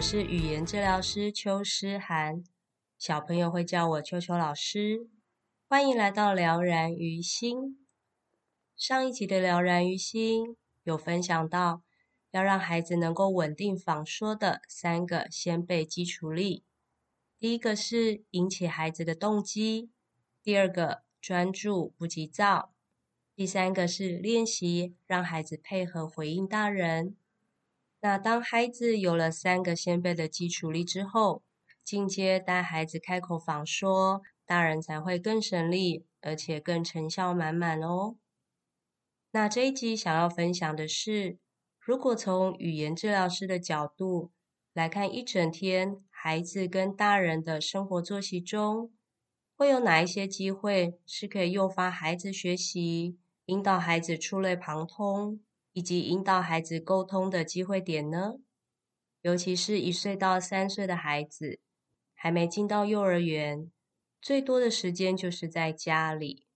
我是语言治疗师邱诗涵，小朋友会叫我邱邱老师。欢迎来到了然于心。上一集的了然于心有分享到，要让孩子能够稳定仿说的三个先备基础力。第一个是引起孩子的动机，第二个专注不急躁，第三个是练习让孩子配合回应大人。那当孩子有了三个先辈的基础力之后，进阶带孩子开口仿说，大人才会更省力，而且更成效满满哦。那这一集想要分享的是，如果从语言治疗师的角度来看，一整天孩子跟大人的生活作息中，会有哪一些机会是可以诱发孩子学习，引导孩子触类旁通，以及引导孩子沟通的机会点呢？尤其是一岁到三岁的孩子，还没进到幼儿园，最多的时间就是在家里。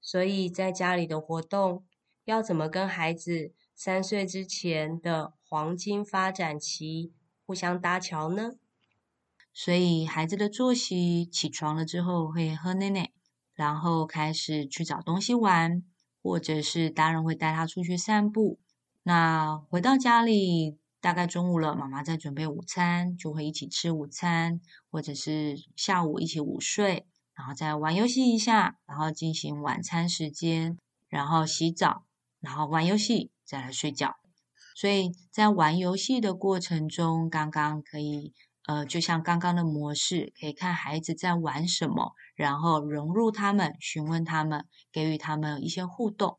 所以在家里的活动，要怎么跟孩子三岁之前的黄金发展期互相搭桥呢？所以孩子的作息，起床了之后会喝奶奶，然后开始去找东西玩。或者是大人会带他出去散步，那回到家里大概中午了，妈妈在准备午餐，就会一起吃午餐，或者是下午一起午睡，然后再玩游戏一下，然后进行晚餐时间，然后洗澡，然后玩游戏，再来睡觉。所以在玩游戏的过程中，刚刚可以。呃，就像刚刚的模式，可以看孩子在玩什么，然后融入他们，询问他们，给予他们一些互动。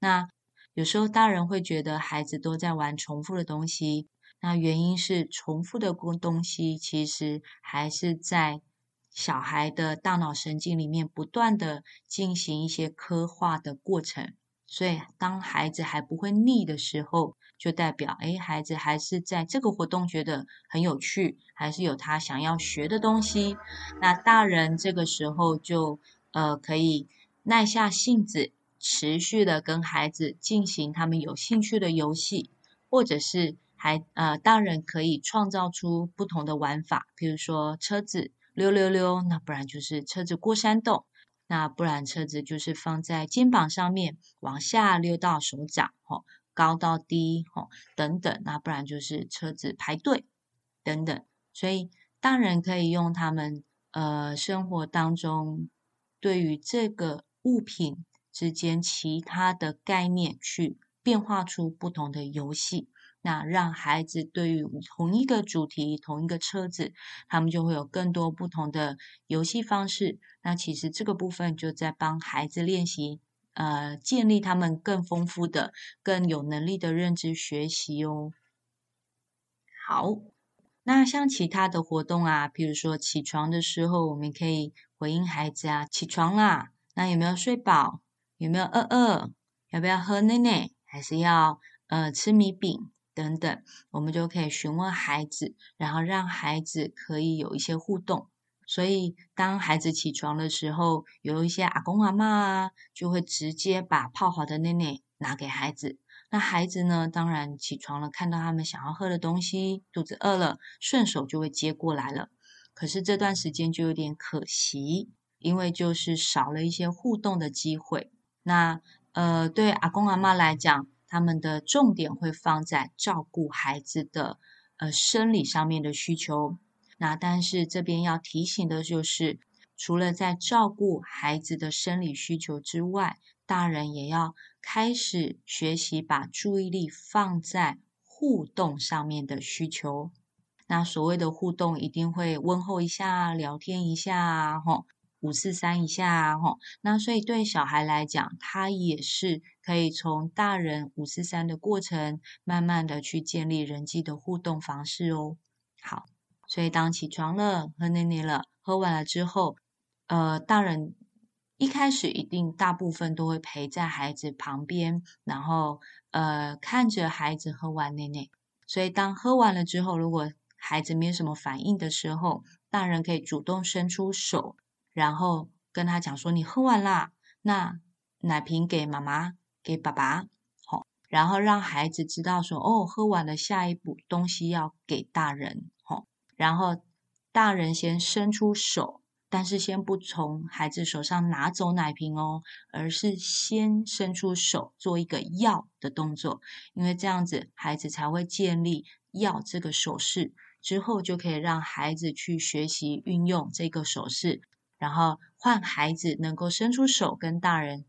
那有时候大人会觉得孩子都在玩重复的东西，那原因是重复的东西其实还是在小孩的大脑神经里面不断的进行一些刻画的过程。所以，当孩子还不会腻的时候，就代表，哎，孩子还是在这个活动觉得很有趣，还是有他想要学的东西。那大人这个时候就，呃，可以耐下性子，持续的跟孩子进行他们有兴趣的游戏，或者是还，呃，大人可以创造出不同的玩法，比如说车子溜溜溜，那不然就是车子过山洞。那不然车子就是放在肩膀上面，往下溜到手掌，吼，高到低，吼，等等。那不然就是车子排队，等等。所以大人可以用他们呃生活当中对于这个物品之间其他的概念去变化出不同的游戏。那让孩子对于同一个主题、同一个车子，他们就会有更多不同的游戏方式。那其实这个部分就在帮孩子练习，呃，建立他们更丰富的、更有能力的认知学习哦。好，那像其他的活动啊，比如说起床的时候，我们可以回应孩子啊，起床啦，那有没有睡饱？有没有饿饿？要不要喝奶奶？还是要呃吃米饼？等等，我们就可以询问孩子，然后让孩子可以有一些互动。所以，当孩子起床的时候，有一些阿公阿嬷啊，就会直接把泡好的奶奶拿给孩子。那孩子呢，当然起床了，看到他们想要喝的东西，肚子饿了，顺手就会接过来了。可是这段时间就有点可惜，因为就是少了一些互动的机会。那呃，对阿公阿嬷来讲，他们的重点会放在照顾孩子的呃生理上面的需求。那但是这边要提醒的就是，除了在照顾孩子的生理需求之外，大人也要开始学习把注意力放在互动上面的需求。那所谓的互动，一定会问候一下、聊天一下，吼，五四三一下啊，吼，那所以对小孩来讲，他也是可以从大人五四三的过程，慢慢的去建立人际的互动方式哦。好，所以当起床了，喝奶奶了，喝完了之后，呃，大人一开始一定大部分都会陪在孩子旁边，然后呃看着孩子喝完奶奶。所以当喝完了之后，如果孩子没有什么反应的时候，大人可以主动伸出手。然后跟他讲说：“你喝完啦，那奶瓶给妈妈，给爸爸，好。然后让孩子知道说：哦，喝完了，下一步东西要给大人，好。然后大人先伸出手，但是先不从孩子手上拿走奶瓶哦，而是先伸出手做一个要的动作，因为这样子孩子才会建立要这个手势，之后就可以让孩子去学习运用这个手势。”然后换孩子能够伸出手跟大人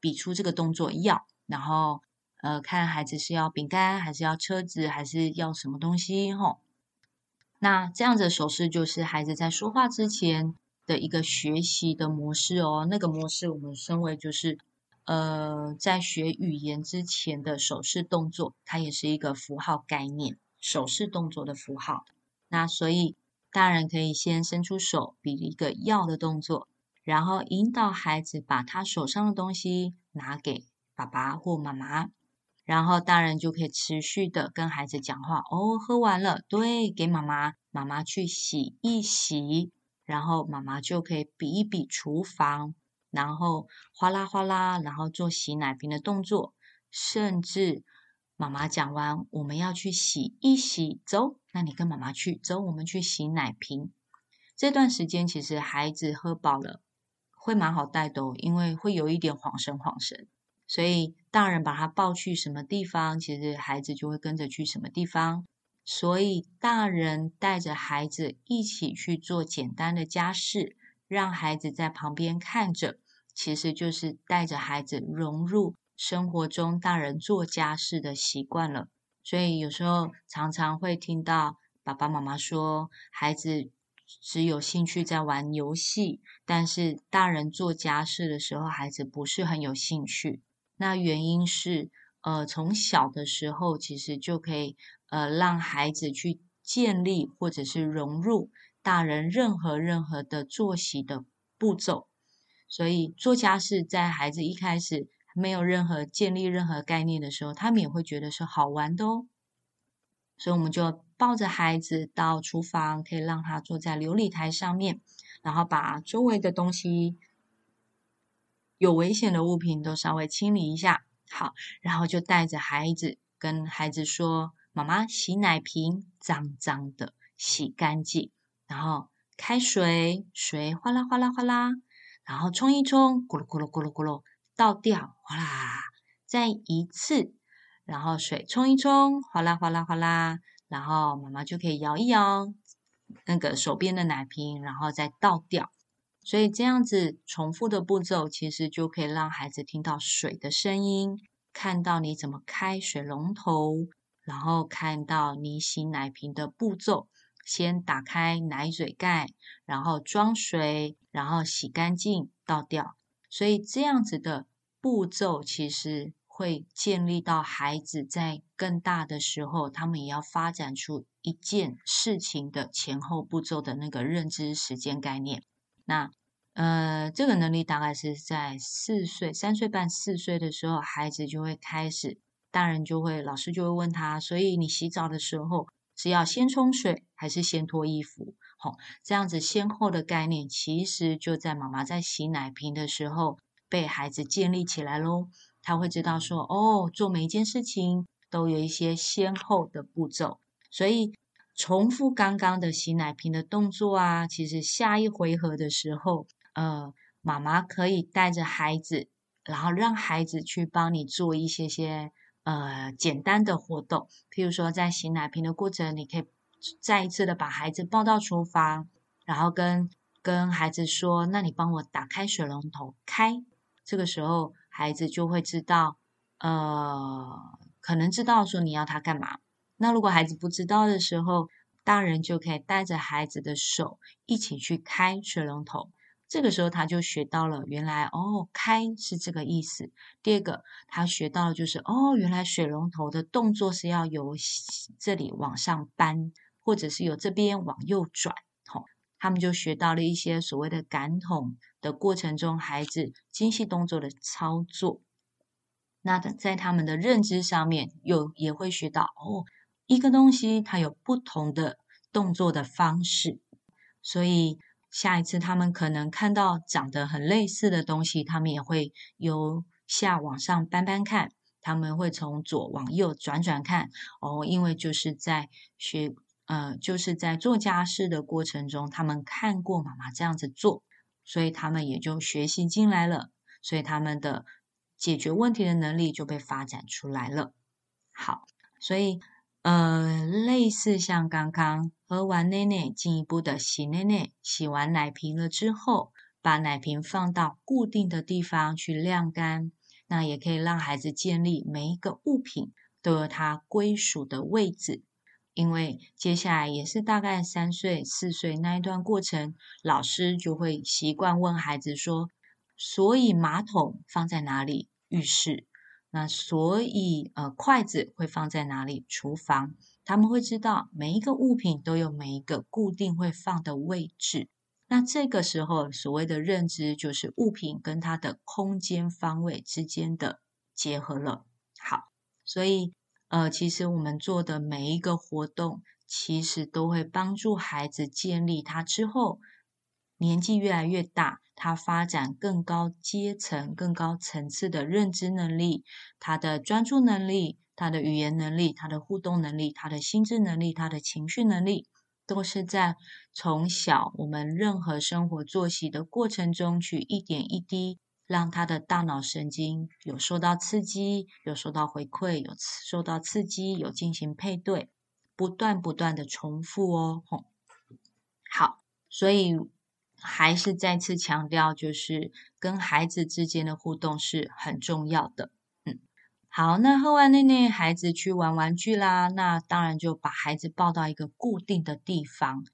比出这个动作要，然后呃看孩子是要饼干还是要车子还是要什么东西吼。那这样子手势就是孩子在说话之前的一个学习的模式哦。那个模式我们称为就是呃在学语言之前的手势动作，它也是一个符号概念，手势动作的符号。那所以。大人可以先伸出手，比一个要的动作，然后引导孩子把他手上的东西拿给爸爸或妈妈，然后大人就可以持续的跟孩子讲话。哦，喝完了，对，给妈妈，妈妈去洗一洗，然后妈妈就可以比一比厨房，然后哗啦哗啦，然后做洗奶瓶的动作，甚至。妈妈讲完，我们要去洗一洗，走，那你跟妈妈去，走，我们去洗奶瓶。这段时间其实孩子喝饱了，会蛮好带的哦，因为会有一点晃神晃神，所以大人把他抱去什么地方，其实孩子就会跟着去什么地方。所以大人带着孩子一起去做简单的家事，让孩子在旁边看着，其实就是带着孩子融入。生活中大人做家事的习惯了，所以有时候常常会听到爸爸妈妈说，孩子只有兴趣在玩游戏，但是大人做家事的时候，孩子不是很有兴趣。那原因是，呃，从小的时候其实就可以，呃，让孩子去建立或者是融入大人任何任何的作息的步骤，所以做家事在孩子一开始。没有任何建立任何概念的时候，他们也会觉得是好玩的哦。所以我们就抱着孩子到厨房，可以让他坐在琉璃台上面，然后把周围的东西、有危险的物品都稍微清理一下。好，然后就带着孩子跟孩子说：“妈妈洗奶瓶脏脏的，洗干净。然后开水，水哗啦哗啦哗啦，然后冲一冲，咕噜咕噜咕噜咕噜。”倒掉，哗啦，再一次，然后水冲一冲，哗啦哗啦哗啦，然后妈妈就可以摇一摇那个手边的奶瓶，然后再倒掉。所以这样子重复的步骤，其实就可以让孩子听到水的声音，看到你怎么开水龙头，然后看到你洗奶瓶的步骤：先打开奶嘴盖，然后装水，然后洗干净，倒掉。所以这样子的步骤，其实会建立到孩子在更大的时候，他们也要发展出一件事情的前后步骤的那个认知时间概念。那呃，这个能力大概是在四岁、三岁半、四岁的时候，孩子就会开始，大人就会，老师就会问他，所以你洗澡的时候是要先冲水还是先脱衣服？好这样子先后的概念，其实就在妈妈在洗奶瓶的时候被孩子建立起来喽。他会知道说，哦，做每一件事情都有一些先后的步骤，所以重复刚刚的洗奶瓶的动作啊，其实下一回合的时候，呃，妈妈可以带着孩子，然后让孩子去帮你做一些些呃简单的活动，譬如说在洗奶瓶的过程，你可以。再一次的把孩子抱到厨房，然后跟跟孩子说：“那你帮我打开水龙头，开。”这个时候，孩子就会知道，呃，可能知道说你要他干嘛。那如果孩子不知道的时候，大人就可以带着孩子的手一起去开水龙头。这个时候他就学到了，原来哦，开是这个意思。第二个，他学到的就是哦，原来水龙头的动作是要由这里往上搬，或者是由这边往右转。他们就学到了一些所谓的感统的过程中，孩子精细动作的操作。那在他们的认知上面，又也会学到哦，一个东西它有不同的动作的方式，所以。下一次他们可能看到长得很类似的东西，他们也会由下往上搬搬看，他们会从左往右转转看哦，因为就是在学，呃，就是在做家事的过程中，他们看过妈妈这样子做，所以他们也就学习进来了，所以他们的解决问题的能力就被发展出来了。好，所以。呃，类似像刚刚喝完奶奶，进一步的洗奶奶，洗完奶瓶了之后，把奶瓶放到固定的地方去晾干，那也可以让孩子建立每一个物品都有它归属的位置。因为接下来也是大概三岁、四岁那一段过程，老师就会习惯问孩子说：“所以马桶放在哪里？浴室。”那所以，呃，筷子会放在哪里？厨房，他们会知道每一个物品都有每一个固定会放的位置。那这个时候，所谓的认知就是物品跟它的空间方位之间的结合了。好，所以，呃，其实我们做的每一个活动，其实都会帮助孩子建立他之后。年纪越来越大，他发展更高阶层、更高层次的认知能力，他的专注能力、他的语言能力、他的互动能力、他的心智能力、他的情绪能力，都是在从小我们任何生活作息的过程中去一点一滴，让他的大脑神经有受到刺激、有受到回馈、有受到刺激、有进行配对，不断不断的重复哦。好，所以。还是再次强调，就是跟孩子之间的互动是很重要的。嗯，好，那喝完奶奶，孩子去玩玩具啦。那当然就把孩子抱到一个固定的地方。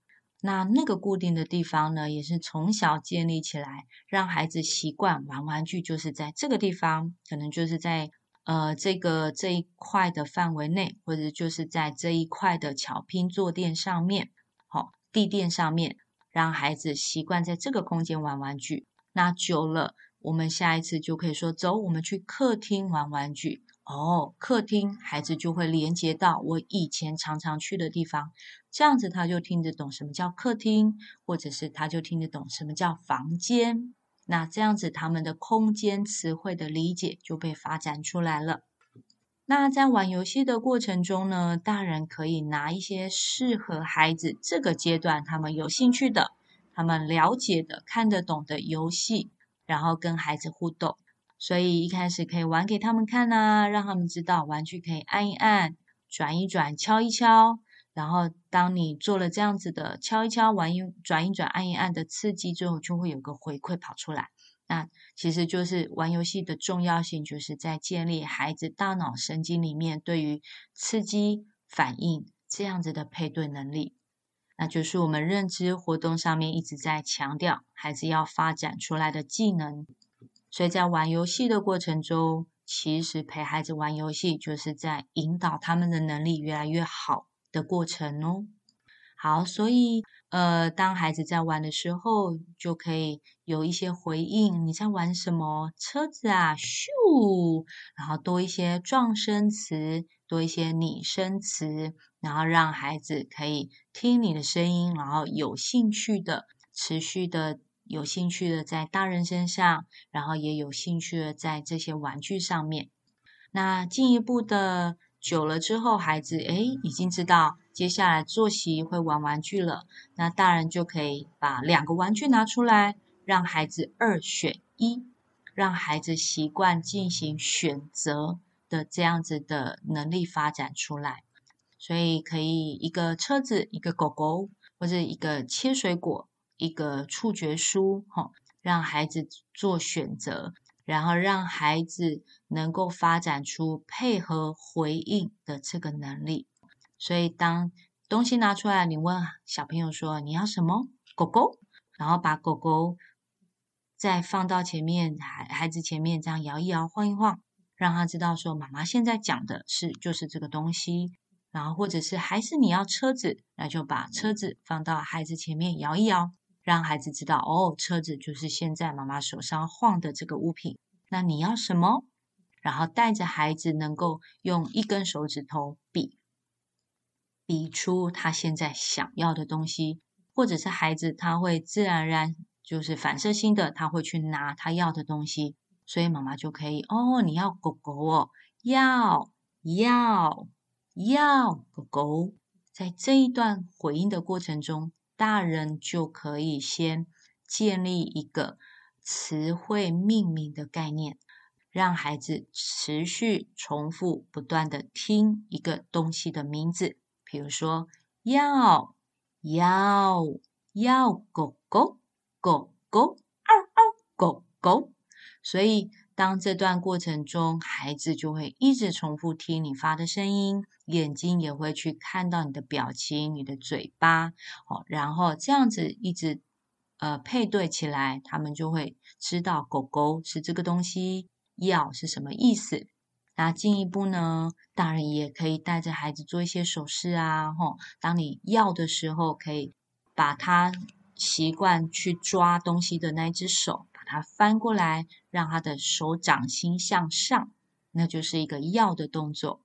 那那个固定的地方呢，也是从小建立起来，让孩子习惯玩玩具，就是在这个地方，可能就是在呃这个这一块的范围内，或者就是在这一块的巧拼坐垫上面，好、地垫上面。让孩子习惯在这个空间玩玩具，那久了，我们下一次就可以说：“走，我们去客厅玩玩具。”哦，客厅，孩子就会连接到我以前常常去的地方，这样子他就听得懂什么叫客厅，或者是他就听得懂什么叫房间。那这样子，他们的空间词汇的理解就被发展出来了。那在玩游戏的过程中呢，大人可以拿一些适合孩子这个阶段他们有兴趣的、他们了解的、看得懂的游戏，然后跟孩子互动。所以一开始可以玩给他们看啊，让他们知道玩具可以按一按、转一转、敲一敲。然后当你做了这样子的敲一敲、玩一转一转、按一按的刺激之后，就会有个回馈跑出来。那其实就是玩游戏的重要性，就是在建立孩子大脑神经里面对于刺激反应这样子的配对能力。那就是我们认知活动上面一直在强调孩子要发展出来的技能。所以在玩游戏的过程中，其实陪孩子玩游戏就是在引导他们的能力越来越好的过程哦。好，所以。呃，当孩子在玩的时候，就可以有一些回应。你在玩什么？车子啊，咻！然后多一些撞声词，多一些拟声词，然后让孩子可以听你的声音，然后有兴趣的、持续的、有兴趣的在大人身上，然后也有兴趣的在这些玩具上面。那进一步的。久了之后，孩子诶已经知道接下来坐席会玩玩具了。那大人就可以把两个玩具拿出来，让孩子二选一，让孩子习惯进行选择的这样子的能力发展出来。所以可以一个车子，一个狗狗，或者一个切水果，一个触觉书，哈，让孩子做选择。然后让孩子能够发展出配合回应的这个能力。所以当东西拿出来，你问小朋友说：“你要什么？”狗狗，然后把狗狗再放到前面孩孩子前面，这样摇一摇，晃一晃，让他知道说妈妈现在讲的是就是这个东西。然后或者是还是你要车子，那就把车子放到孩子前面摇一摇，让孩子知道哦，车子就是现在妈妈手上晃的这个物品。那你要什么？然后带着孩子能够用一根手指头比，比出他现在想要的东西，或者是孩子他会自然而然就是反射性的他会去拿他要的东西，所以妈妈就可以哦，你要狗狗哦，要要要狗狗。在这一段回应的过程中，大人就可以先建立一个词汇命名的概念。让孩子持续重复不断的听一个东西的名字，比如说要要要狗狗狗狗嗷嗷狗狗。所以当这段过程中，孩子就会一直重复听你发的声音，眼睛也会去看到你的表情、你的嘴巴，哦，然后这样子一直呃配对起来，他们就会知道狗狗是这个东西。要是什么意思？那进一步呢？大人也可以带着孩子做一些手势啊，吼！当你要的时候，可以把他习惯去抓东西的那只手，它翻过来，让他的手掌心向上，那就是一个要的动作。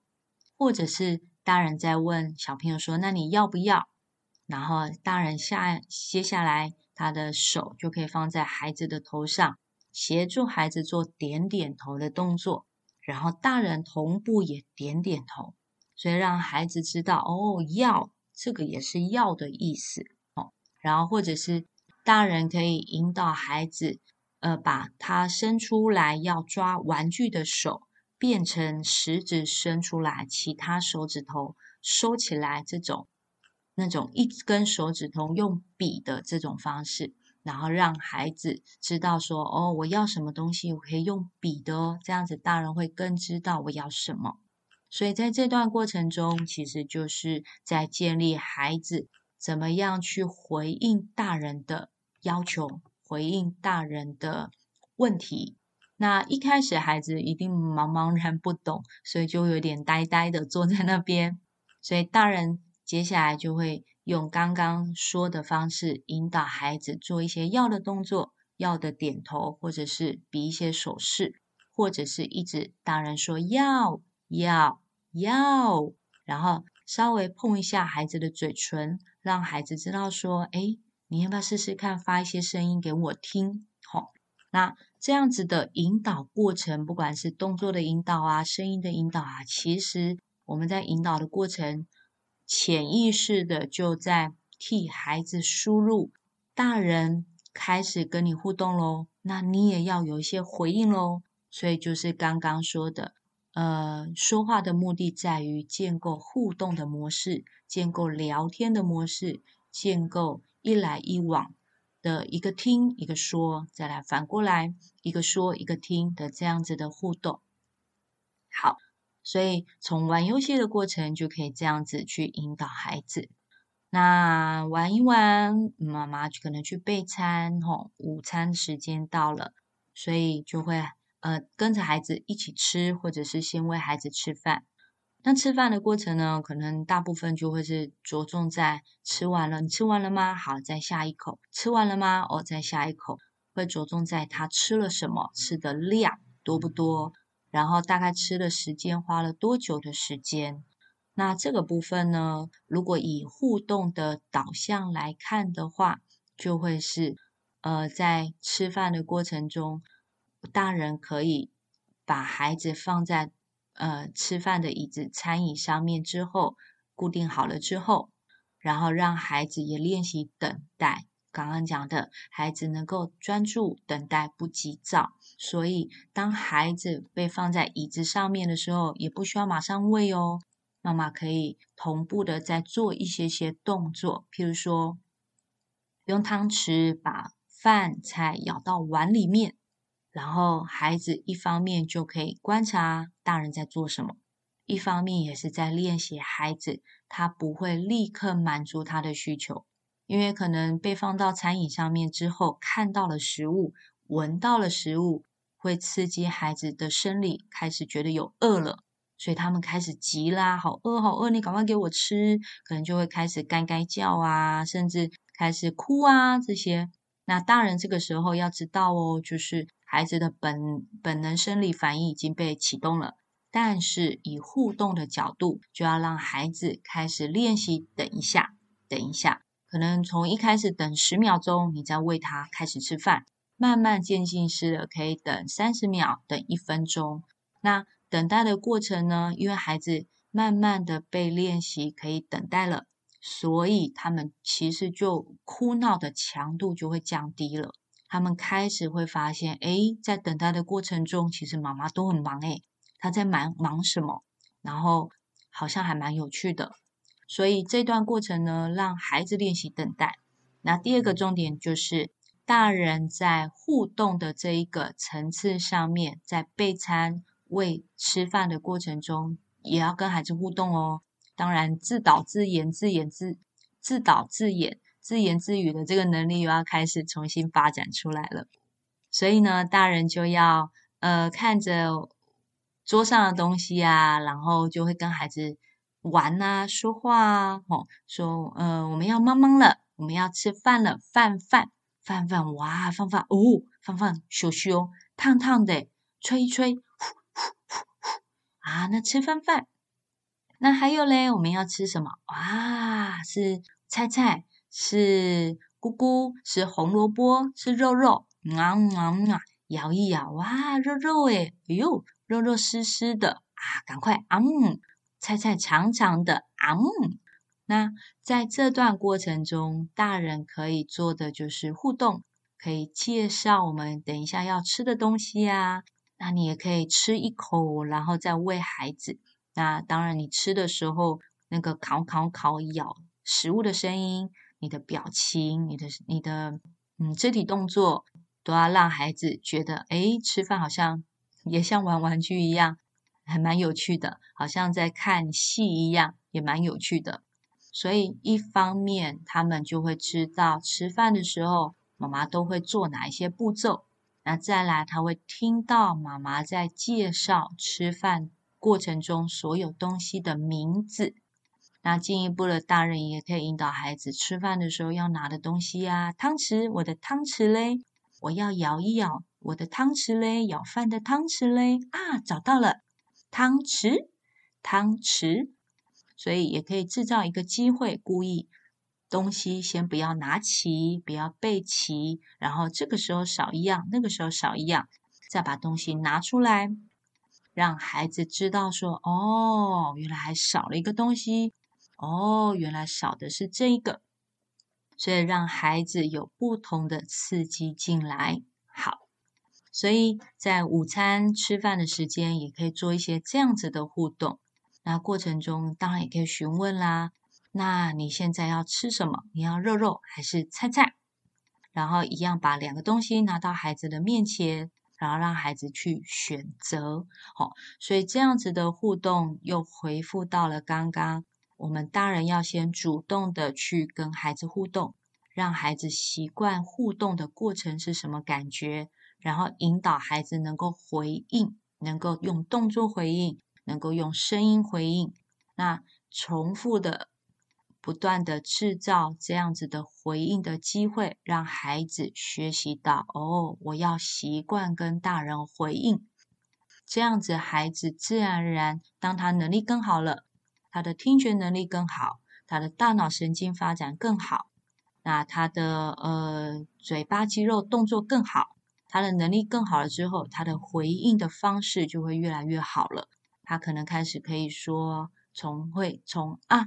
或者是大人在问小朋友说：“那你要不要？”然后大人下接下来，他的手就可以放在孩子的头上。协助孩子做点点头的动作，然后大人同步也点点头，所以让孩子知道哦，要这个也是要的意思哦。然后或者是大人可以引导孩子，呃，把他伸出来要抓玩具的手变成食指伸出来，其他手指头收起来，这种那种一根手指头用笔的这种方式。然后让孩子知道说，哦，我要什么东西，我可以用笔的哦，这样子大人会更知道我要什么。所以在这段过程中，其实就是在建立孩子怎么样去回应大人的要求，回应大人的问题。那一开始孩子一定茫茫然不懂，所以就有点呆呆的坐在那边。所以大人接下来就会。用刚刚说的方式引导孩子做一些要的动作，要的点头，或者是比一些手势，或者是一直大人说要要要，然后稍微碰一下孩子的嘴唇，让孩子知道说，哎，你要不要试试看发一些声音给我听？好，那这样子的引导过程，不管是动作的引导啊，声音的引导啊，其实我们在引导的过程。潜意识的就在替孩子输入，大人开始跟你互动喽，那你也要有一些回应喽。所以就是刚刚说的，呃，说话的目的在于建构互动的模式，建构聊天的模式，建构一来一往的一个听一个说，再来反过来一个说一个听的这样子的互动。好。所以，从玩游戏的过程就可以这样子去引导孩子。那玩一玩，妈妈就可能去备餐，吼，午餐时间到了，所以就会呃跟着孩子一起吃，或者是先喂孩子吃饭。那吃饭的过程呢，可能大部分就会是着重在吃完了，你吃完了吗？好，再下一口。吃完了吗？哦，再下一口。会着重在他吃了什么，吃的量多不多。然后大概吃的时间花了多久的时间？那这个部分呢，如果以互动的导向来看的话，就会是，呃，在吃饭的过程中，大人可以把孩子放在呃吃饭的椅子、餐椅上面之后，固定好了之后，然后让孩子也练习等待。刚刚讲的孩子能够专注等待，不急躁，所以当孩子被放在椅子上面的时候，也不需要马上喂哦。妈妈可以同步的再做一些些动作，譬如说用汤匙把饭菜舀到碗里面，然后孩子一方面就可以观察大人在做什么，一方面也是在练习孩子，他不会立刻满足他的需求。因为可能被放到餐椅上面之后，看到了食物，闻到了食物，会刺激孩子的生理，开始觉得有饿了，所以他们开始急啦，好饿好饿，你赶快给我吃，可能就会开始该该叫啊，甚至开始哭啊这些。那大人这个时候要知道哦，就是孩子的本本能生理反应已经被启动了。但是以互动的角度，就要让孩子开始练习。等一下，等一下，可能从一开始等十秒钟，你再喂他开始吃饭，慢慢渐进式的可以等三十秒，等一分钟。那等待的过程呢？因为孩子慢慢的被练习可以等待了，所以他们其实就哭闹的强度就会降低了。他们开始会发现，诶，在等待的过程中，其实妈妈都很忙诶。他在忙忙什么？然后好像还蛮有趣的，所以这段过程呢，让孩子练习等待。那第二个重点就是，大人在互动的这一个层次上面，在备餐、喂吃饭的过程中，也要跟孩子互动哦。当然，自导自演、自演自自导自演、自言自语的这个能力又要开始重新发展出来了。所以呢，大人就要呃看着。桌上的东西啊，然后就会跟孩子玩啊，说话啊，吼，说，呃，我们要妈妈了，我们要吃饭了，饭饭饭饭，哇，饭饭哦，饭饭羞羞，烫烫的，吹一吹，呼呼呼呼，啊，那吃饭饭，那还有嘞，我们要吃什么？哇，是菜菜，是菇菇，是红萝卜，是肉肉，啊啊啊，摇一摇，哇，肉肉诶，哎呦。肉肉湿湿的啊，赶快啊！嗯，菜菜长长的啊！嗯，那在这段过程中，大人可以做的就是互动，可以介绍我们等一下要吃的东西啊。那你也可以吃一口，然后再喂孩子。那当然，你吃的时候，那个烤烤烤咬食物的声音，你的表情，你的你的嗯肢体动作，都要让孩子觉得，诶，吃饭好像。也像玩玩具一样，还蛮有趣的，好像在看戏一样，也蛮有趣的。所以一方面，他们就会知道吃饭的时候，妈妈都会做哪一些步骤。那再来，他会听到妈妈在介绍吃饭过程中所有东西的名字。那进一步的，大人也可以引导孩子吃饭的时候要拿的东西啊，汤匙，我的汤匙嘞，我要摇一摇。我的汤匙嘞，舀饭的汤匙嘞，啊，找到了，汤匙，汤匙，所以也可以制造一个机会，故意东西先不要拿齐，不要备齐，然后这个时候少一样，那个时候少一样，再把东西拿出来，让孩子知道说，哦，原来还少了一个东西，哦，原来少的是这个，所以让孩子有不同的刺激进来，好。所以在午餐吃饭的时间，也可以做一些这样子的互动。那过程中当然也可以询问啦。那你现在要吃什么？你要肉肉还是菜菜？然后一样把两个东西拿到孩子的面前，然后让孩子去选择。好，所以这样子的互动又回复到了刚刚，我们大人要先主动的去跟孩子互动，让孩子习惯互动的过程是什么感觉。然后引导孩子能够回应，能够用动作回应，能够用声音回应。那重复的、不断的制造这样子的回应的机会，让孩子学习到哦，我要习惯跟大人回应。这样子，孩子自然而然，当他能力更好了，他的听觉能力更好，他的大脑神经发展更好，那他的呃嘴巴肌肉动作更好。他的能力更好了之后，他的回应的方式就会越来越好了。他可能开始可以说，从会从啊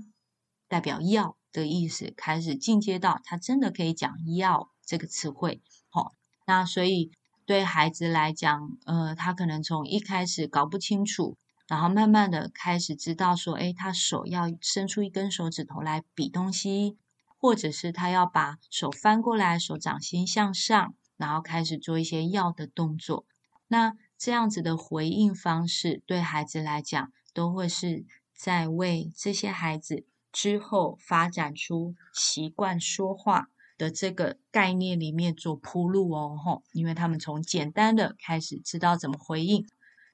代表要的意思开始进阶到他真的可以讲要这个词汇。好、哦，那所以对孩子来讲，呃，他可能从一开始搞不清楚，然后慢慢的开始知道说，诶，他手要伸出一根手指头来比东西，或者是他要把手翻过来，手掌心向上。然后开始做一些要的动作，那这样子的回应方式对孩子来讲，都会是在为这些孩子之后发展出习惯说话、的这个概念里面做铺路哦，吼，因为他们从简单的开始知道怎么回应，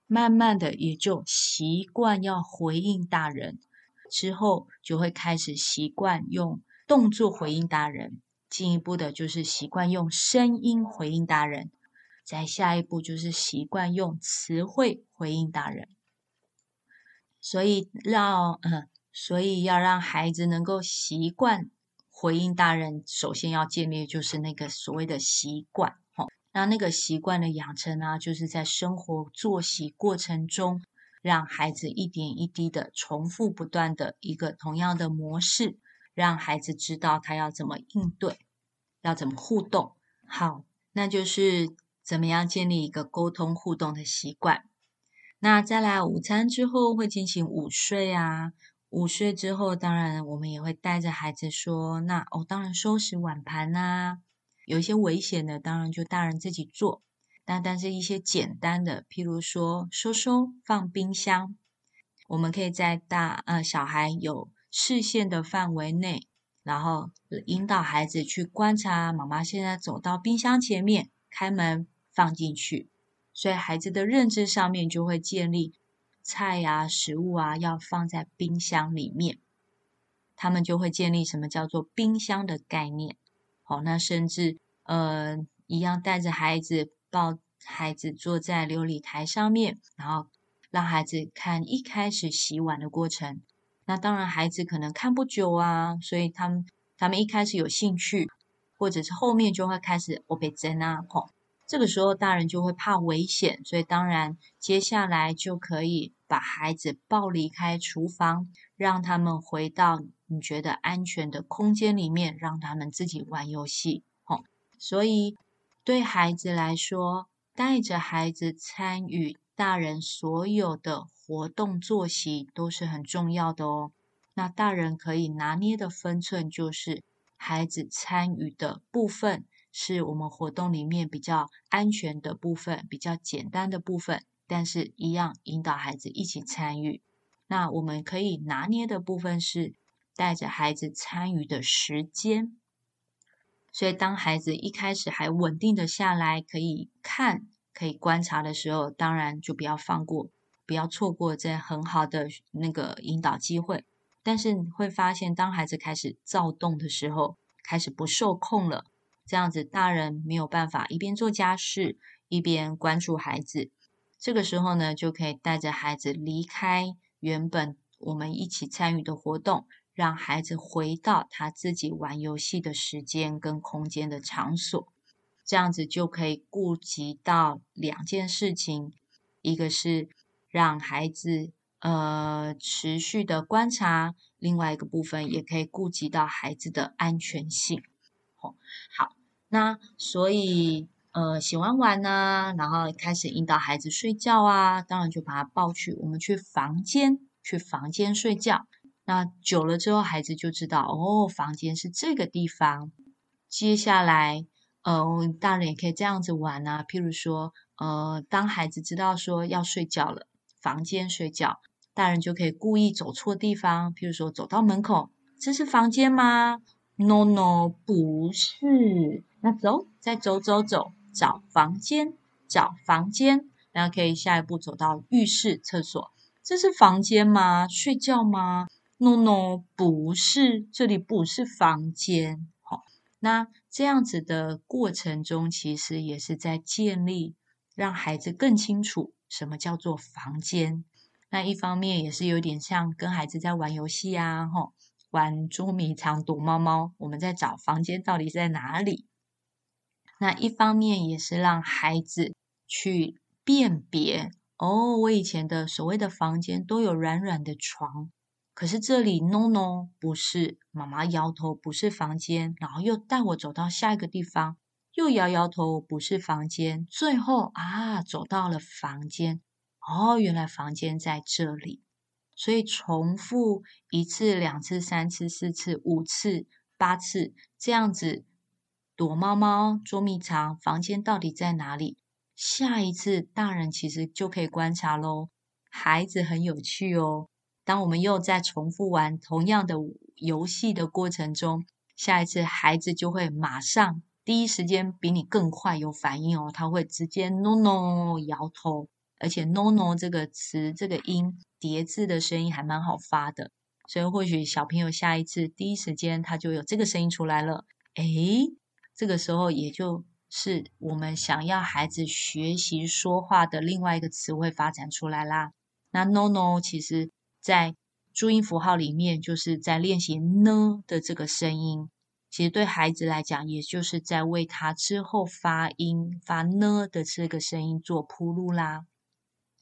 慢慢的也就习惯要回应大人，之后就会开始习惯用动作回应大人，进一步的就是习惯用声音回应大人，再下一步就是习惯用词汇回应大人，所以让嗯，所以要让孩子能够习惯。回应大人，首先要建立就是那个所谓的习惯，那那个习惯的养成呢，就是在生活作息过程中，让孩子一点一滴的重复不断的一个同样的模式，让孩子知道他要怎么应对，要怎么互动。好，那就是怎么样建立一个沟通互动的习惯。那再来午餐之后会进行午睡啊。午睡之后，当然我们也会带着孩子说：“那哦，当然收拾碗盘、啊，有一些危险的，当然就大人自己做。但但是一些简单的，譬如说收收放冰箱，我们可以在大呃小孩有视线的范围内，然后引导孩子去观察妈妈现在走到冰箱前面，开门放进去，所以孩子的认知上面就会建立。”菜呀、食物啊，要放在冰箱里面，他们就会建立什么叫做冰箱的概念。好，那甚至呃，一样带着孩子抱孩子坐在琉璃台上面，然后让孩子看一开始洗碗的过程。那当然，孩子可能看不久啊，所以他们他们一开始有兴趣，或者是后面就会开始欧贝珍啊，吼。这个时候，大人就会怕危险，所以当然接下来就可以把孩子抱离开厨房，让他们回到你觉得安全的空间里面，让他们自己玩游戏。哦，所以对孩子来说，带着孩子参与大人所有的活动作息都是很重要的哦。那大人可以拿捏的分寸，就是孩子参与的部分。是我们活动里面比较安全的部分，比较简单的部分，但是一样引导孩子一起参与。那我们可以拿捏的部分是带着孩子参与的时间。所以当孩子一开始还稳定的下来，可以看、可以观察的时候，当然就不要放过，不要错过这很好的那个引导机会。但是你会发现，当孩子开始躁动的时候，开始不受控了。这样子，大人没有办法一边做家事一边关注孩子。这个时候呢，就可以带着孩子离开原本我们一起参与的活动，让孩子回到他自己玩游戏的时间跟空间的场所。这样子就可以顾及到两件事情：一个是让孩子呃持续的观察，另外一个部分也可以顾及到孩子的安全性。哦好，那所以呃，喜欢玩呢，然后开始引导孩子睡觉啊，当然就把他抱去，我们去房间，去房间睡觉。那久了之后，孩子就知道哦，房间是这个地方。接下来，呃，大人也可以这样子玩啊，譬如说，呃，当孩子知道说要睡觉了，房间睡觉，大人就可以故意走错地方，譬如说走到门口，这是房间吗？No no，不是。那走，再走走走，找房间，找房间。然后可以下一步走到浴室、厕所。这是房间吗？睡觉吗？No no，不是，这里不是房间。好，那这样子的过程中，其实也是在建立，让孩子更清楚什么叫做房间。那一方面也是有点像跟孩子在玩游戏啊，吼。玩捉迷藏、躲猫猫，我们在找房间到底在哪里？那一方面也是让孩子去辨别哦，我以前的所谓的房间都有软软的床，可是这里 no no 不是，妈妈摇头不是房间，然后又带我走到下一个地方，又摇摇头不是房间，最后啊走到了房间，哦，原来房间在这里。所以重复一次、两次、三次、四次、五次、八次，这样子躲猫猫、捉迷藏，房间到底在哪里？下一次大人其实就可以观察喽。孩子很有趣哦。当我们又在重复玩同样的游戏的过程中，下一次孩子就会马上第一时间比你更快有反应哦，他会直接 no no 摇头，而且 no no 这个词这个音叠字的声音还蛮好发的，所以或许小朋友下一次第一时间他就有这个声音出来了，诶，这个时候也就是我们想要孩子学习说话的另外一个词汇发展出来啦。那 no no 其实在注音符号里面就是在练习呢的这个声音，其实对孩子来讲，也就是在为他之后发音发呢的这个声音做铺路啦。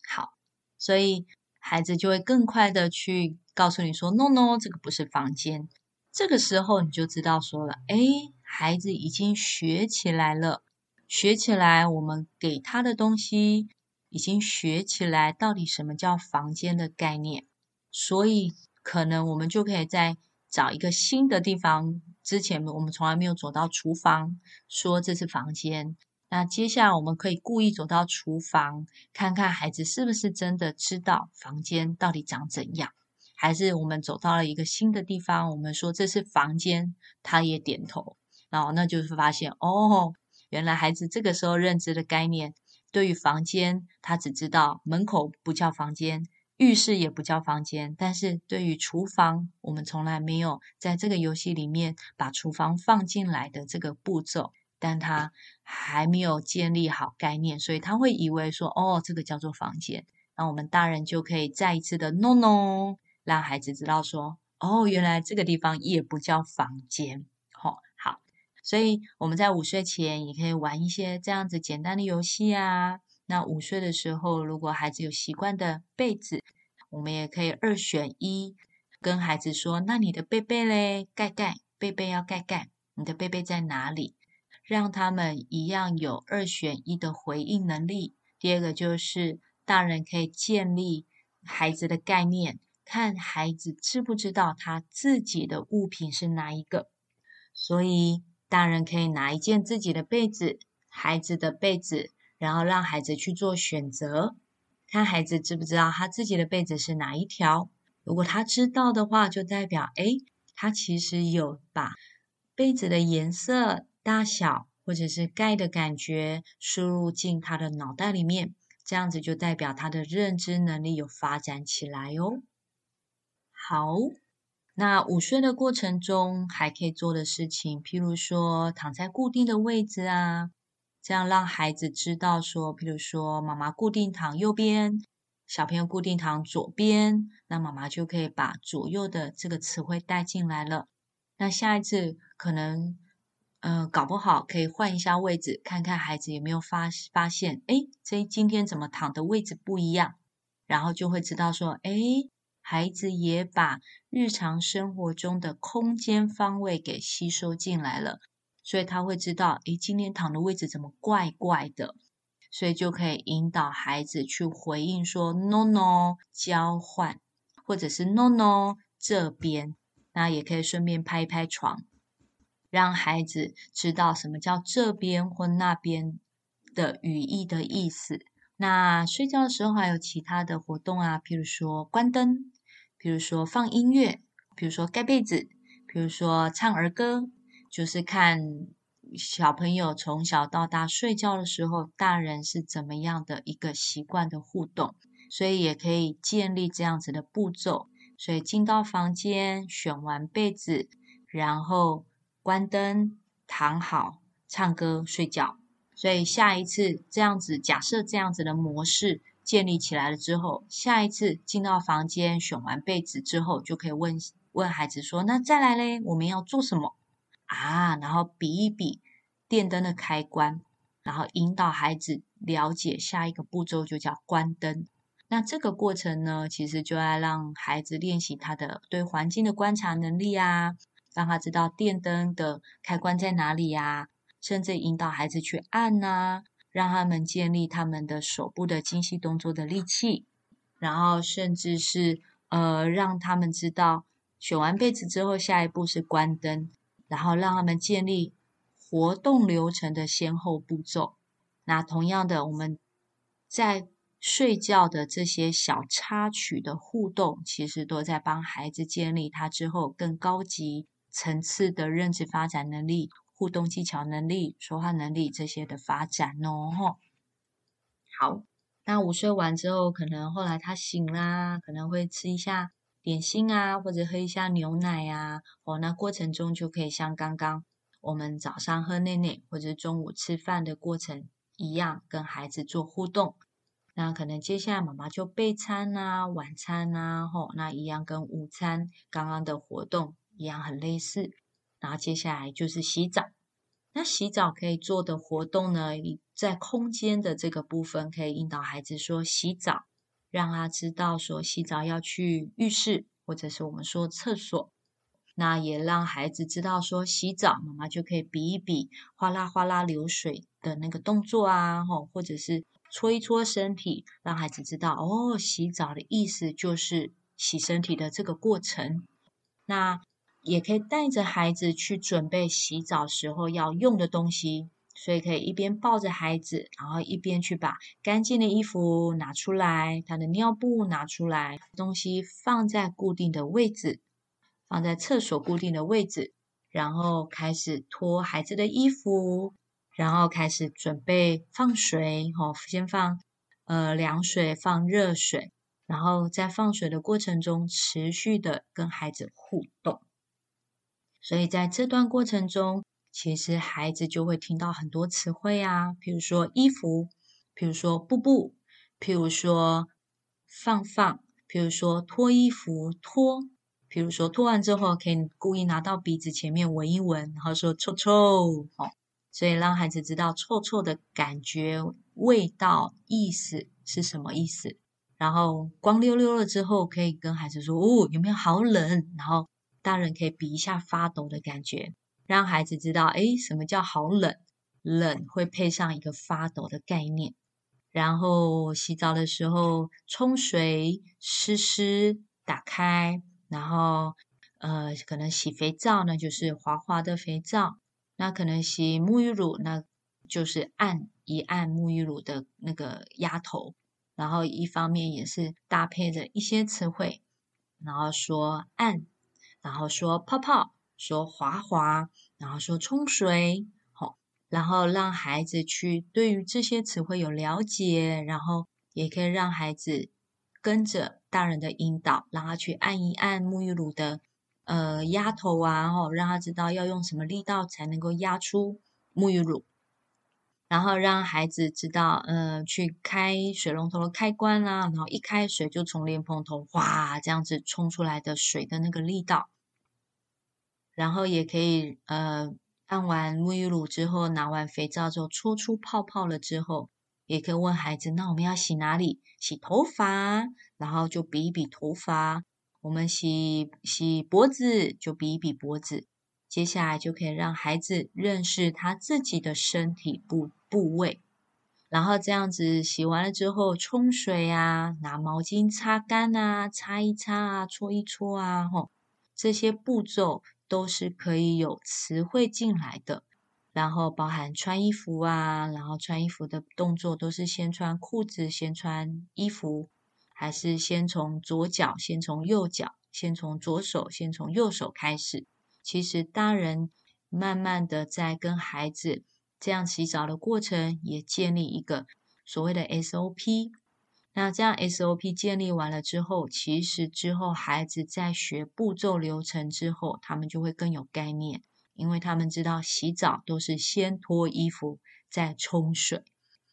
好，所以孩子就会更快的去告诉你说 no no，这个不是房间。这个时候你就知道说了，哎，孩子已经学起来了，学起来我们给他的东西已经学起来，到底什么叫房间的概念。所以，可能我们就可以在找一个新的地方。之前我们从来没有走到厨房，说这是房间。那接下来我们可以故意走到厨房，看看孩子是不是真的知道房间到底长怎样。还是我们走到了一个新的地方，我们说这是房间，他也点头。然后那就是发现，哦，原来孩子这个时候认知的概念，对于房间，他只知道门口不叫房间。浴室也不叫房间，但是对于厨房，我们从来没有在这个游戏里面把厨房放进来的这个步骤，但他还没有建立好概念，所以他会以为说，哦，这个叫做房间。那我们大人就可以再一次的 no no，让孩子知道说，哦，原来这个地方也不叫房间。好、哦，好，所以我们在午睡前也可以玩一些这样子简单的游戏啊。那午睡的时候，如果孩子有习惯的被子，我们也可以二选一，跟孩子说：“那你的被被嘞？盖盖，被被要盖盖，你的被被在哪里？”让他们一样有二选一的回应能力。第二个就是大人可以建立孩子的概念，看孩子知不知道他自己的物品是哪一个。所以大人可以拿一件自己的被子，孩子的被子。然后让孩子去做选择，看孩子知不知道他自己的被子是哪一条。如果他知道的话，就代表哎，他其实有把被子的颜色、大小或者是盖的感觉输入进他的脑袋里面，这样子就代表他的认知能力有发展起来哦。好，那午睡的过程中还可以做的事情，譬如说躺在固定的位置啊。这样让孩子知道说，譬如说妈妈固定躺右边，小朋友固定躺左边，那妈妈就可以把左右的这个词汇带进来了。那下一次可能，呃，搞不好可以换一下位置，看看孩子有没有发发现，哎，这今天怎么躺的位置不一样？然后就会知道说，哎，孩子也把日常生活中的空间方位给吸收进来了。所以他会知道，诶，今天躺的位置怎么怪怪的，所以就可以引导孩子去回应说 “no no” 交换，或者是 “no no” 这边，那也可以顺便拍一拍床，让孩子知道什么叫这边或那边的语义的意思。那睡觉的时候还有其他的活动啊，譬如说关灯，比如说放音乐，比如说盖被子，比如说唱儿歌。就是看小朋友从小到大睡觉的时候，大人是怎么样的一个习惯的互动，所以也可以建立这样子的步骤。所以进到房间，选完被子，然后关灯，躺好，唱歌，睡觉。所以下一次这样子，假设这样子的模式建立起来了之后，下一次进到房间，选完被子之后，就可以问问孩子说：“那再来嘞，我们要做什么？”啊，然后比一比电灯的开关，然后引导孩子了解下一个步骤就叫关灯。那这个过程呢，其实就要让孩子练习他的对环境的观察能力啊，让他知道电灯的开关在哪里呀，甚至引导孩子去按呐，让他们建立他们的手部的精细动作的力气，然后甚至是呃让他们知道选完被子之后，下一步是关灯。然后让他们建立活动流程的先后步骤。那同样的，我们在睡觉的这些小插曲的互动，其实都在帮孩子建立他之后更高级、层次的认知发展能力、互动技巧能力、说话能力这些的发展哦。好，那午睡完之后，可能后来他醒啦，可能会吃一下点心啊，或者喝一下牛奶啊。哦，那过程中就可以像刚刚我们早上喝奶奶，或者中午吃饭的过程一样，跟孩子做互动。那可能接下来妈妈就备餐啊，晚餐啊，吼，那一样跟午餐刚刚的活动一样很类似。然后接下来就是洗澡。那洗澡可以做的活动呢，在空间的这个部分可以引导孩子说洗澡，让他知道说洗澡要去浴室或者是我们说厕所。那也让孩子知道说洗澡，妈妈就可以比一比哗啦哗啦流水的那个动作啊，吼，或者是。搓一搓身体，让孩子知道哦，洗澡的意思就是洗身体的这个过程。那也可以带着孩子去准备洗澡时候要用的东西，所以可以一边抱着孩子，然后一边去把干净的衣服拿出来，他的尿布拿出来，东西放在固定的位置，放在厕所固定的位置，然后开始脱孩子的衣服。然后开始准备放水，哦，先放呃凉水，放热水，然后在放水的过程中，持续的跟孩子互动。所以在这段过程中，其实孩子就会听到很多词汇啊，比如说衣服，比如说布布，譬如说放放，譬如说脱衣服脱，譬如说脱完之后可以故意拿到鼻子前面闻一闻，然后说臭臭，哦。所以让孩子知道臭臭的感觉、味道、意思是什么意思。然后光溜溜了之后，可以跟孩子说：“哦，有没有好冷？”然后大人可以比一下发抖的感觉，让孩子知道：“哎，什么叫好冷？冷会配上一个发抖的概念。”然后洗澡的时候冲水湿湿打开，然后呃，可能洗肥皂呢，就是滑滑的肥皂。那可能洗沐浴乳，那就是按一按沐浴乳的那个压头，然后一方面也是搭配着一些词汇，然后说按，然后说泡泡，说滑滑，然后说冲水，好，然后让孩子去对于这些词汇有了解，然后也可以让孩子跟着大人的引导，让他去按一按沐浴乳的。呃，压头啊，吼，让他知道要用什么力道才能够压出沐浴乳，然后让孩子知道，呃，去开水龙头的开关啊，然后一开水就从莲蓬头哗这样子冲出来的水的那个力道，然后也可以，呃，按完沐浴乳之后，拿完肥皂之后搓出泡泡了之后，也可以问孩子，那我们要洗哪里？洗头发，然后就比一比头发。我们洗洗脖子，就比一比脖子，接下来就可以让孩子认识他自己的身体部部位，然后这样子洗完了之后冲水啊，拿毛巾擦干啊，擦一擦啊，搓一搓啊，吼，这些步骤都是可以有词汇进来的，然后包含穿衣服啊，然后穿衣服的动作都是先穿裤子，先穿衣服。还是先从左脚，先从右脚，先从左手，先从右手开始。其实大人慢慢的在跟孩子这样洗澡的过程，也建立一个所谓的 SOP。那这样 SOP 建立完了之后，其实之后孩子在学步骤流程之后，他们就会更有概念，因为他们知道洗澡都是先脱衣服再冲水，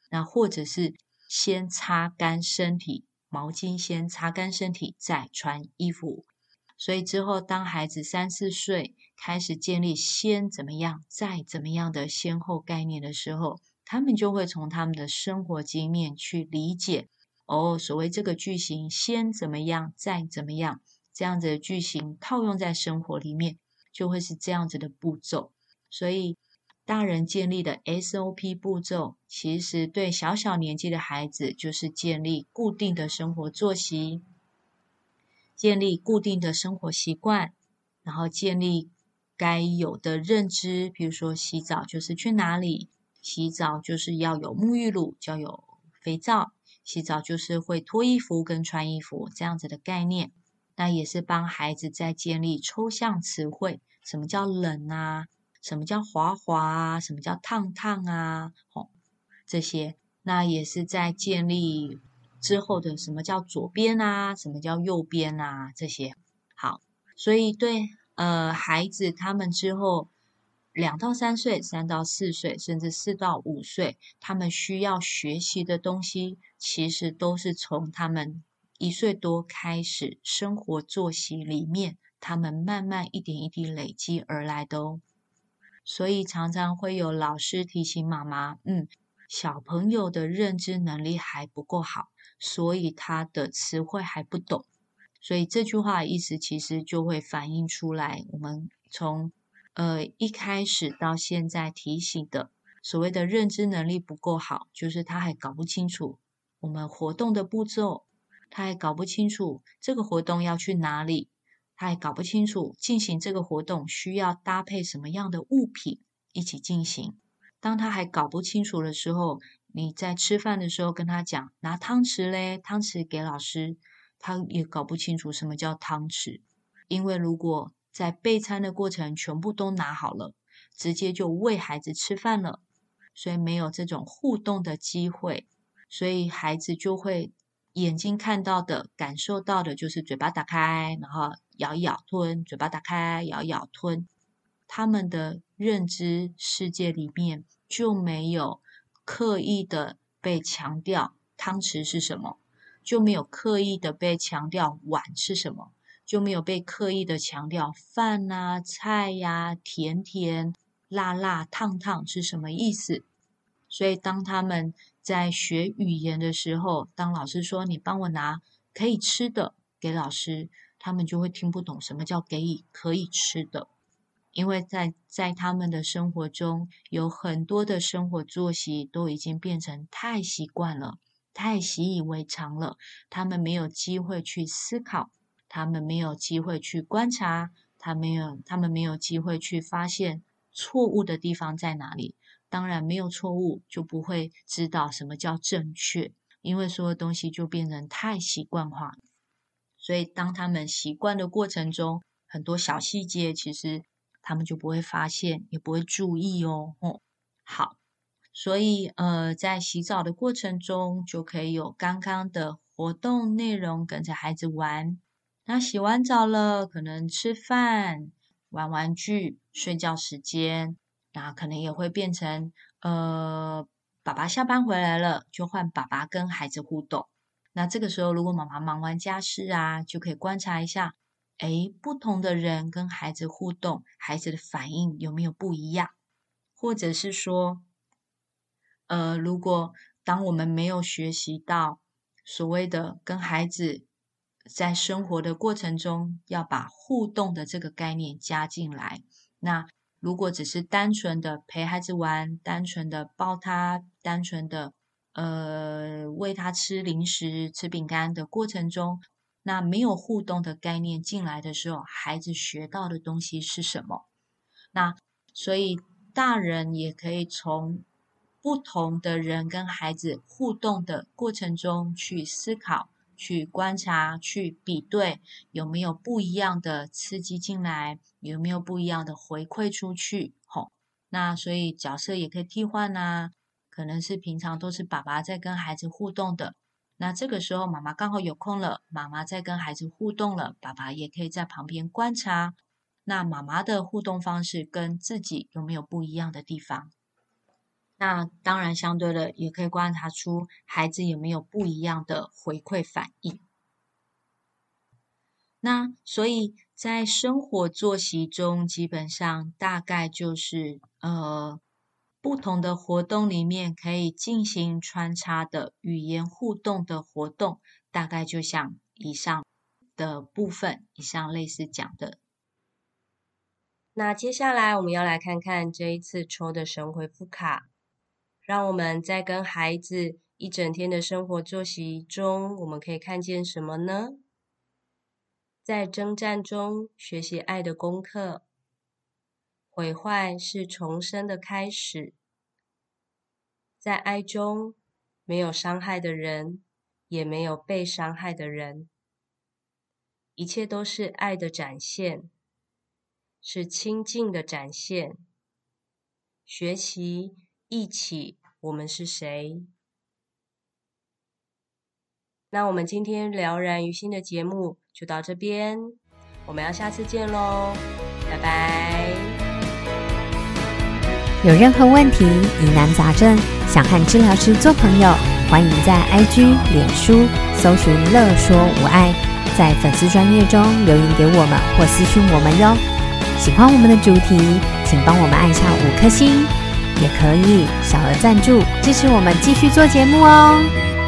那或者是先擦干身体。毛巾先擦干身体，再穿衣服。所以之后，当孩子三四岁开始建立先怎么样，再怎么样的先后概念的时候，他们就会从他们的生活经验去理解哦，所谓这个句型先怎么样，再怎么样，这样子的句型套用在生活里面，就会是这样子的步骤。所以。大人建立的 SOP 步骤，其实对小小年纪的孩子，就是建立固定的生活作息，建立固定的生活习惯，然后建立该有的认知，比如说洗澡就是去哪里，洗澡就是要有沐浴露，就要有肥皂，洗澡就是会脱衣服跟穿衣服这样子的概念。那也是帮孩子在建立抽象词汇，什么叫冷啊？什么叫滑滑啊？什么叫烫烫啊？哦，这些，那也是在建立之后的什么叫左边啊？什么叫右边啊？这些，好，所以对呃孩子他们之后两到三岁、三到四岁，甚至四到五岁，他们需要学习的东西，其实都是从他们一岁多开始生活作息里面，他们慢慢一点一滴累积而来的哦。所以常常会有老师提醒妈妈，嗯，小朋友的认知能力还不够好，所以他的词汇还不懂。所以这句话的意思其实就会反映出来，我们从呃一开始到现在提醒的所谓的认知能力不够好，就是他还搞不清楚我们活动的步骤，他还搞不清楚这个活动要去哪里。他还搞不清楚进行这个活动需要搭配什么样的物品一起进行。当他还搞不清楚的时候，你在吃饭的时候跟他讲拿汤匙嘞，汤匙给老师，他也搞不清楚什么叫汤匙。因为如果在备餐的过程全部都拿好了，直接就喂孩子吃饭了，所以没有这种互动的机会，所以孩子就会眼睛看到的、感受到的就是嘴巴打开，然后。咬一咬吞，嘴巴打开，咬一咬吞。他们的认知世界里面就没有刻意的被强调汤匙是什么，就没有刻意的被强调碗是什么，就没有被刻意的强调饭啊、菜呀、甜甜、辣辣、烫烫是什么意思。所以当他们在学语言的时候，当老师说你帮我拿可以吃的给老师。他们就会听不懂什么叫给予可以吃的，因为在在他们的生活中有很多的生活作息都已经变成太习惯了，太习以为常了。他们没有机会去思考，他们没有机会去观察，他没有他们没有机会去发现错误的地方在哪里。当然，没有错误就不会知道什么叫正确，因为所有东西就变成太习惯化。所以，当他们习惯的过程中，很多小细节其实他们就不会发现，也不会注意哦。哦，好，所以呃，在洗澡的过程中，就可以有刚刚的活动内容，跟着孩子玩。那洗完澡了，可能吃饭、玩玩具、睡觉时间，那可能也会变成呃，爸爸下班回来了，就换爸爸跟孩子互动。那这个时候，如果妈妈忙完家事啊，就可以观察一下，诶，不同的人跟孩子互动，孩子的反应有没有不一样？或者是说，呃，如果当我们没有学习到所谓的跟孩子在生活的过程中要把互动的这个概念加进来，那如果只是单纯的陪孩子玩，单纯的抱他，单纯的。呃，喂他吃零食、吃饼干的过程中，那没有互动的概念进来的时候，孩子学到的东西是什么？那所以大人也可以从不同的人跟孩子互动的过程中去思考、去观察、去比对，有没有不一样的刺激进来，有没有不一样的回馈出去？吼，那所以角色也可以替换啊。可能是平常都是爸爸在跟孩子互动的，那这个时候妈妈刚好有空了，妈妈在跟孩子互动了，爸爸也可以在旁边观察，那妈妈的互动方式跟自己有没有不一样的地方？那当然相对的也可以观察出孩子有没有不一样的回馈反应。那所以在生活作息中，基本上大概就是呃。不同的活动里面可以进行穿插的语言互动的活动，大概就像以上的部分，以上类似讲的。那接下来我们要来看看这一次抽的神回复卡，让我们在跟孩子一整天的生活作息中，我们可以看见什么呢？在征战中学习爱的功课。毁坏是重生的开始，在爱中没有伤害的人，也没有被伤害的人。一切都是爱的展现，是亲近的展现。学习一起，我们是谁？那我们今天了然于心的节目就到这边，我们要下次见喽，拜拜。有任何问题、疑难杂症，想和治疗师做朋友，欢迎在 IG、脸书搜寻“乐说无爱”，在粉丝专页中留言给我们或私讯我们哟。喜欢我们的主题，请帮我们按下五颗星，也可以小额赞助支持我们继续做节目哦。